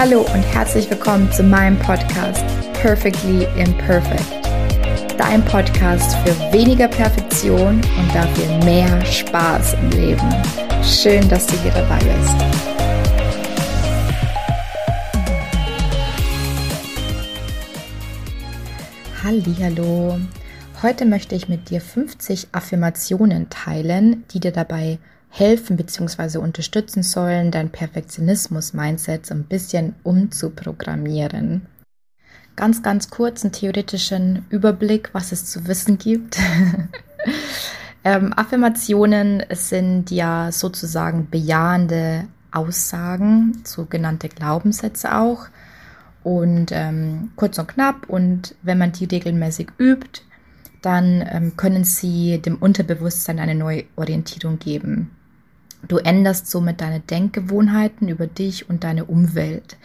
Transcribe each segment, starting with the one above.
Hallo und herzlich willkommen zu meinem Podcast Perfectly Imperfect. Dein Podcast für weniger Perfektion und dafür mehr Spaß im Leben. Schön, dass du hier dabei bist. Hallo. Heute möchte ich mit dir 50 Affirmationen teilen, die dir dabei helfen bzw. unterstützen sollen, dein Perfektionismus-Mindset so ein bisschen umzuprogrammieren. Ganz, ganz kurz einen theoretischen Überblick, was es zu wissen gibt. ähm, Affirmationen sind ja sozusagen bejahende Aussagen, sogenannte Glaubenssätze auch. Und ähm, kurz und knapp. Und wenn man die regelmäßig übt, dann ähm, können sie dem Unterbewusstsein eine neue Orientierung geben. Du änderst somit deine Denkgewohnheiten über dich und deine Umwelt.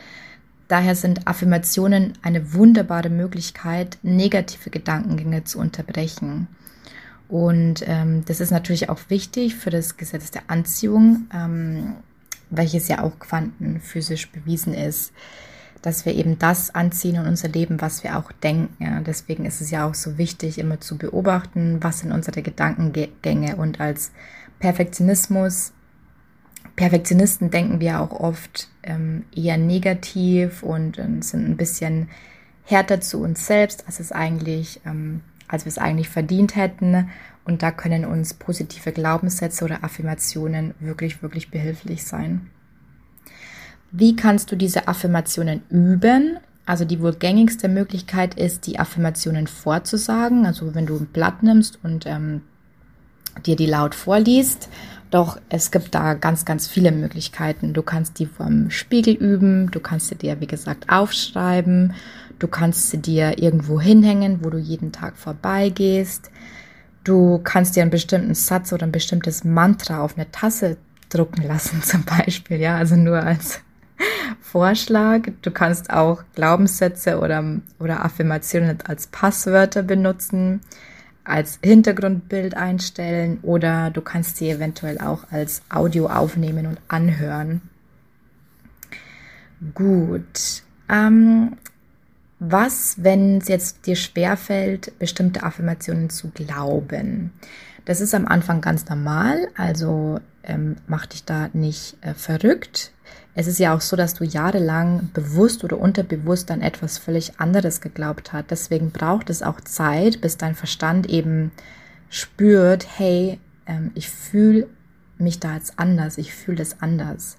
Daher sind Affirmationen eine wunderbare Möglichkeit, negative Gedankengänge zu unterbrechen. Und ähm, das ist natürlich auch wichtig für das Gesetz der Anziehung, ähm, welches ja auch quantenphysisch bewiesen ist, dass wir eben das anziehen in unser Leben, was wir auch denken. Ja. Deswegen ist es ja auch so wichtig, immer zu beobachten, was sind unsere Gedankengänge und als Perfektionismus Perfektionisten denken wir auch oft ähm, eher negativ und äh, sind ein bisschen härter zu uns selbst, als es eigentlich, ähm, als wir es eigentlich verdient hätten. Und da können uns positive Glaubenssätze oder Affirmationen wirklich, wirklich behilflich sein. Wie kannst du diese Affirmationen üben? Also die wohl gängigste Möglichkeit ist, die Affirmationen vorzusagen. Also wenn du ein Blatt nimmst und ähm, dir die laut vorliest doch es gibt da ganz, ganz viele Möglichkeiten. Du kannst die vom Spiegel üben, du kannst sie dir, wie gesagt, aufschreiben, du kannst sie dir irgendwo hinhängen, wo du jeden Tag vorbeigehst. Du kannst dir einen bestimmten Satz oder ein bestimmtes Mantra auf eine Tasse drucken lassen, zum Beispiel, ja, also nur als Vorschlag. Du kannst auch Glaubenssätze oder, oder Affirmationen als Passwörter benutzen als Hintergrundbild einstellen oder du kannst sie eventuell auch als Audio aufnehmen und anhören. Gut. Ähm, was, wenn es jetzt dir schwerfällt, bestimmte Affirmationen zu glauben? Das ist am Anfang ganz normal, also ähm, mach dich da nicht äh, verrückt. Es ist ja auch so, dass du jahrelang bewusst oder unterbewusst an etwas völlig anderes geglaubt hast. Deswegen braucht es auch Zeit, bis dein Verstand eben spürt, hey, ähm, ich fühle mich da jetzt anders, ich fühle das anders.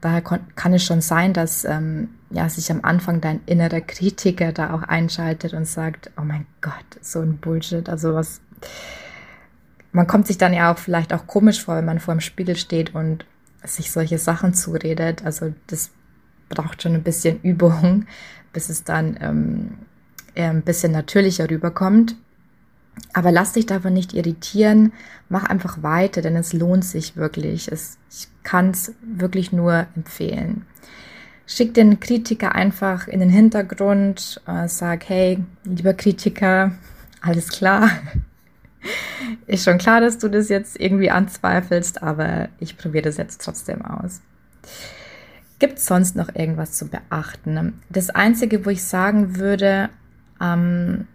Daher kann es schon sein, dass ähm, ja, sich am Anfang dein innerer Kritiker da auch einschaltet und sagt, oh mein Gott, so ein Bullshit. Also was, man kommt sich dann ja auch vielleicht auch komisch vor, wenn man vor dem Spiegel steht und sich solche Sachen zuredet. Also das braucht schon ein bisschen Übung, bis es dann ähm, ein bisschen natürlicher rüberkommt. Aber lass dich davon nicht irritieren, mach einfach weiter, denn es lohnt sich wirklich. Es, ich kann es wirklich nur empfehlen. Schick den Kritiker einfach in den Hintergrund, äh, sag, hey, lieber Kritiker, alles klar, ist schon klar, dass du das jetzt irgendwie anzweifelst, aber ich probiere das jetzt trotzdem aus. Gibt es sonst noch irgendwas zu beachten? Das Einzige, wo ich sagen würde, ähm,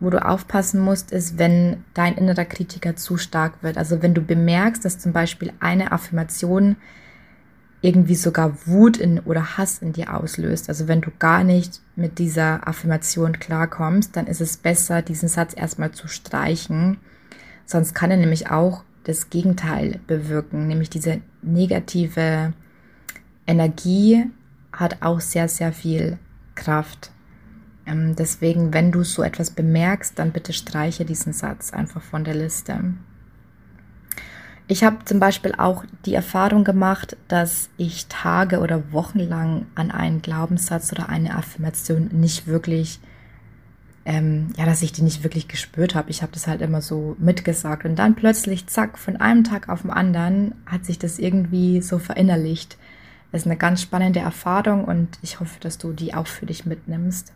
wo du aufpassen musst, ist, wenn dein innerer Kritiker zu stark wird. Also wenn du bemerkst, dass zum Beispiel eine Affirmation irgendwie sogar Wut in oder Hass in dir auslöst. Also wenn du gar nicht mit dieser Affirmation klarkommst, dann ist es besser, diesen Satz erstmal zu streichen. Sonst kann er nämlich auch das Gegenteil bewirken, nämlich diese negative Energie hat auch sehr, sehr viel Kraft. Ähm, deswegen, wenn du so etwas bemerkst, dann bitte streiche diesen Satz einfach von der Liste. Ich habe zum Beispiel auch die Erfahrung gemacht, dass ich Tage oder Wochen lang an einen Glaubenssatz oder eine Affirmation nicht wirklich, ähm, ja, dass ich die nicht wirklich gespürt habe. Ich habe das halt immer so mitgesagt und dann plötzlich, zack, von einem Tag auf den anderen hat sich das irgendwie so verinnerlicht. Das ist eine ganz spannende Erfahrung und ich hoffe, dass du die auch für dich mitnimmst.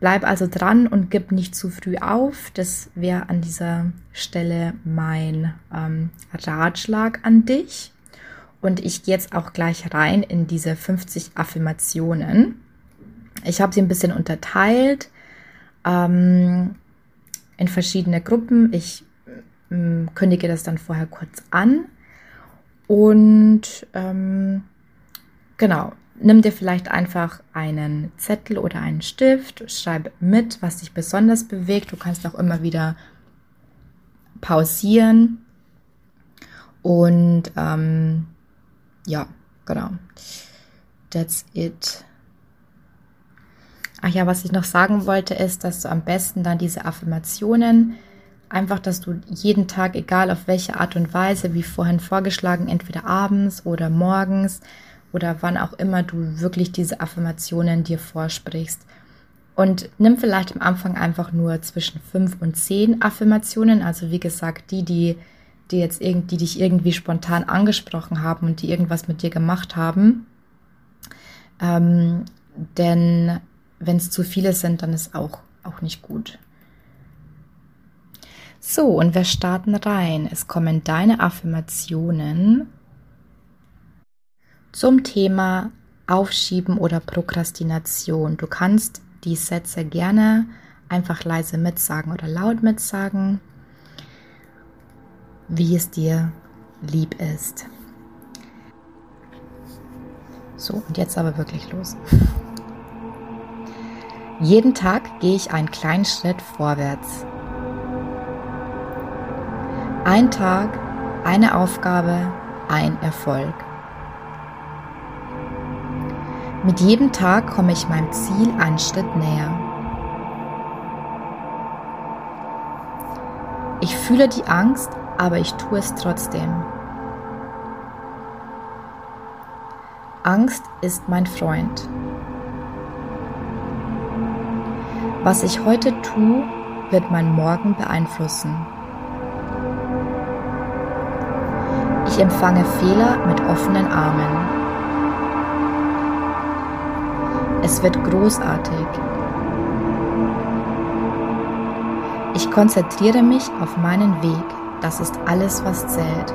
Bleib also dran und gib nicht zu früh auf. Das wäre an dieser Stelle mein ähm, Ratschlag an dich. Und ich gehe jetzt auch gleich rein in diese 50 Affirmationen. Ich habe sie ein bisschen unterteilt ähm, in verschiedene Gruppen. Ich ähm, kündige das dann vorher kurz an. Und ähm, genau, nimm dir vielleicht einfach einen Zettel oder einen Stift, schreib mit, was dich besonders bewegt. Du kannst auch immer wieder pausieren. Und ähm, ja, genau. That's it. Ach ja, was ich noch sagen wollte, ist, dass du am besten dann diese Affirmationen einfach, dass du jeden Tag, egal auf welche Art und Weise, wie vorhin vorgeschlagen, entweder abends oder morgens oder wann auch immer du wirklich diese Affirmationen dir vorsprichst. Und nimm vielleicht am Anfang einfach nur zwischen fünf und zehn Affirmationen, also wie gesagt, die, die, die jetzt irgendwie, die dich irgendwie spontan angesprochen haben und die irgendwas mit dir gemacht haben. Ähm, denn wenn es zu viele sind, dann ist auch, auch nicht gut. So, und wir starten rein. Es kommen deine Affirmationen zum Thema Aufschieben oder Prokrastination. Du kannst die Sätze gerne einfach leise mitsagen oder laut mitsagen, wie es dir lieb ist. So, und jetzt aber wirklich los. Jeden Tag gehe ich einen kleinen Schritt vorwärts. Ein Tag, eine Aufgabe, ein Erfolg. Mit jedem Tag komme ich meinem Ziel einen Schritt näher. Ich fühle die Angst, aber ich tue es trotzdem. Angst ist mein Freund. Was ich heute tue, wird mein Morgen beeinflussen. Ich empfange Fehler mit offenen Armen. Es wird großartig. Ich konzentriere mich auf meinen Weg. Das ist alles, was zählt.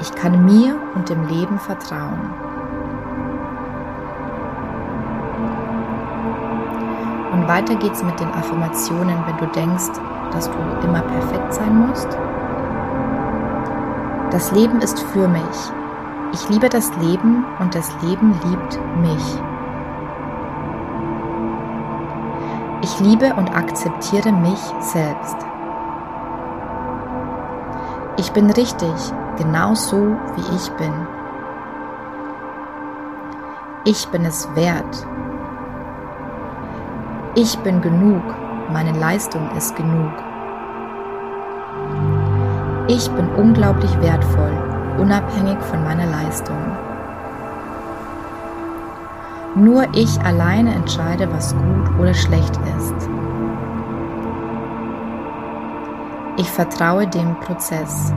Ich kann mir und dem Leben vertrauen. Und weiter geht's mit den Affirmationen, wenn du denkst, dass du immer perfekt sein musst. Das Leben ist für mich. Ich liebe das Leben und das Leben liebt mich. Ich liebe und akzeptiere mich selbst. Ich bin richtig, genau so wie ich bin. Ich bin es wert, ich bin genug, meine Leistung ist genug. Ich bin unglaublich wertvoll, unabhängig von meiner Leistung. Nur ich alleine entscheide, was gut oder schlecht ist. Ich vertraue dem Prozess.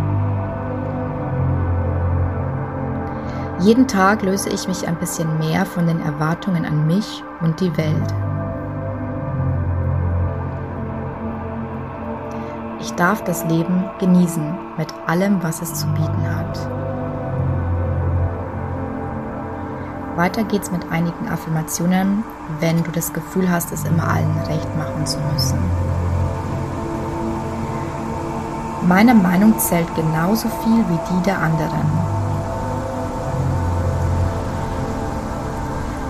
Jeden Tag löse ich mich ein bisschen mehr von den Erwartungen an mich und die Welt. Ich darf das Leben genießen mit allem, was es zu bieten hat. Weiter geht's mit einigen Affirmationen, wenn du das Gefühl hast, es immer allen recht machen zu müssen. Meine Meinung zählt genauso viel wie die der anderen.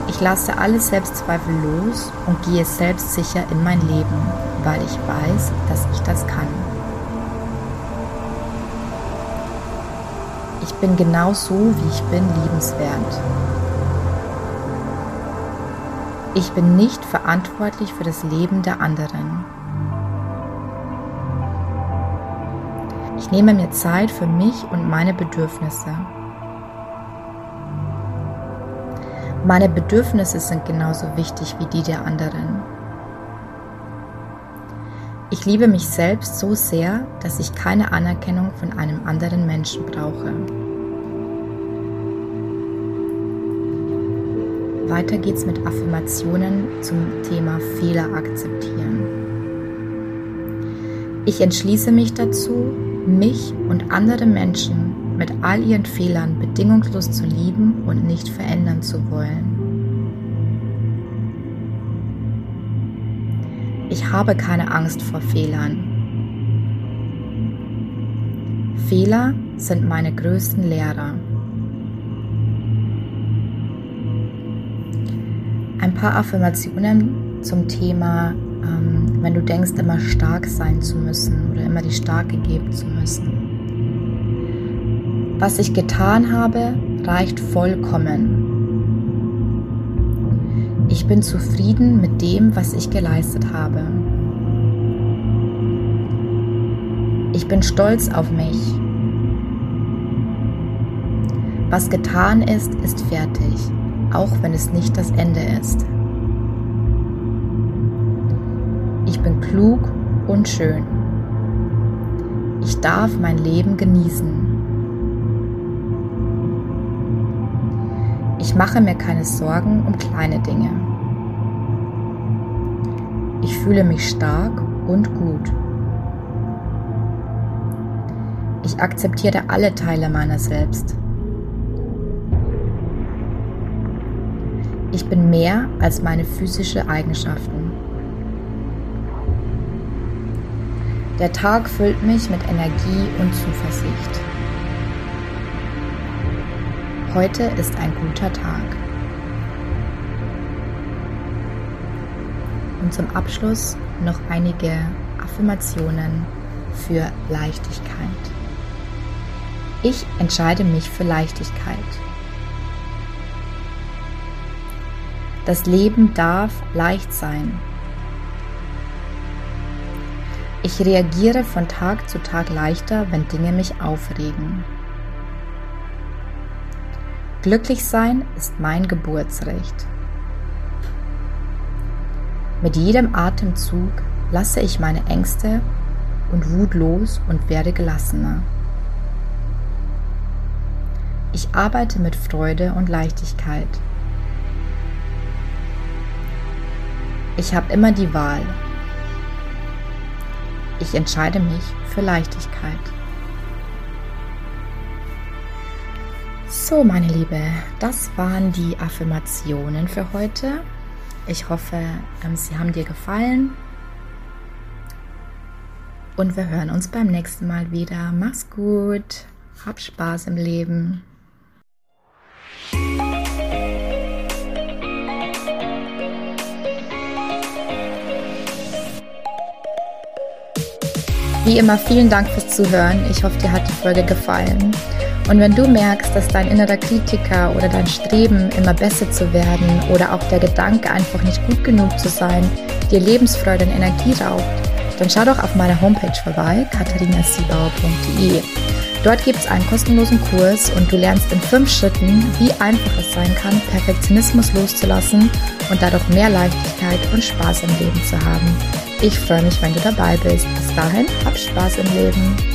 Ich lasse alle Selbstzweifel los und gehe selbstsicher in mein Leben, weil ich weiß, dass ich das kann. Ich bin genau so, wie ich bin, liebenswert. Ich bin nicht verantwortlich für das Leben der anderen. Ich nehme mir Zeit für mich und meine Bedürfnisse. Meine Bedürfnisse sind genauso wichtig wie die der anderen. Ich liebe mich selbst so sehr, dass ich keine Anerkennung von einem anderen Menschen brauche. Weiter geht's mit Affirmationen zum Thema Fehler akzeptieren. Ich entschließe mich dazu, mich und andere Menschen mit all ihren Fehlern bedingungslos zu lieben und nicht verändern zu wollen. Ich habe keine Angst vor Fehlern. Fehler sind meine größten Lehrer. Ein paar Affirmationen zum Thema, ähm, wenn du denkst, immer stark sein zu müssen oder immer die Starke geben zu müssen. Was ich getan habe, reicht vollkommen. Ich bin zufrieden mit dem, was ich geleistet habe. Ich bin stolz auf mich. Was getan ist, ist fertig, auch wenn es nicht das Ende ist. Ich bin klug und schön. Ich darf mein Leben genießen. Ich mache mir keine Sorgen um kleine Dinge. Ich fühle mich stark und gut. Ich akzeptiere alle Teile meiner selbst. Ich bin mehr als meine physische Eigenschaften. Der Tag füllt mich mit Energie und Zuversicht. Heute ist ein guter Tag. Und zum Abschluss noch einige Affirmationen für Leichtigkeit. Ich entscheide mich für Leichtigkeit. Das Leben darf leicht sein. Ich reagiere von Tag zu Tag leichter, wenn Dinge mich aufregen. Glücklich sein ist mein Geburtsrecht. Mit jedem Atemzug lasse ich meine Ängste und Wut los und werde gelassener. Ich arbeite mit Freude und Leichtigkeit. Ich habe immer die Wahl. Ich entscheide mich für Leichtigkeit. So, meine Liebe, das waren die Affirmationen für heute. Ich hoffe, ähm, sie haben dir gefallen. Und wir hören uns beim nächsten Mal wieder. Mach's gut. Hab Spaß im Leben. Wie immer vielen Dank fürs Zuhören. Ich hoffe, dir hat die Folge gefallen. Und wenn du merkst, dass dein innerer Kritiker oder dein Streben, immer besser zu werden oder auch der Gedanke, einfach nicht gut genug zu sein, dir Lebensfreude und Energie raubt, dann schau doch auf meiner Homepage vorbei, katharinasiebauer.de. Dort gibt es einen kostenlosen Kurs und du lernst in fünf Schritten, wie einfach es sein kann, Perfektionismus loszulassen und dadurch mehr Leichtigkeit und Spaß im Leben zu haben. Ich freue mich, wenn du dabei bist. Bis dahin, hab Spaß im Leben.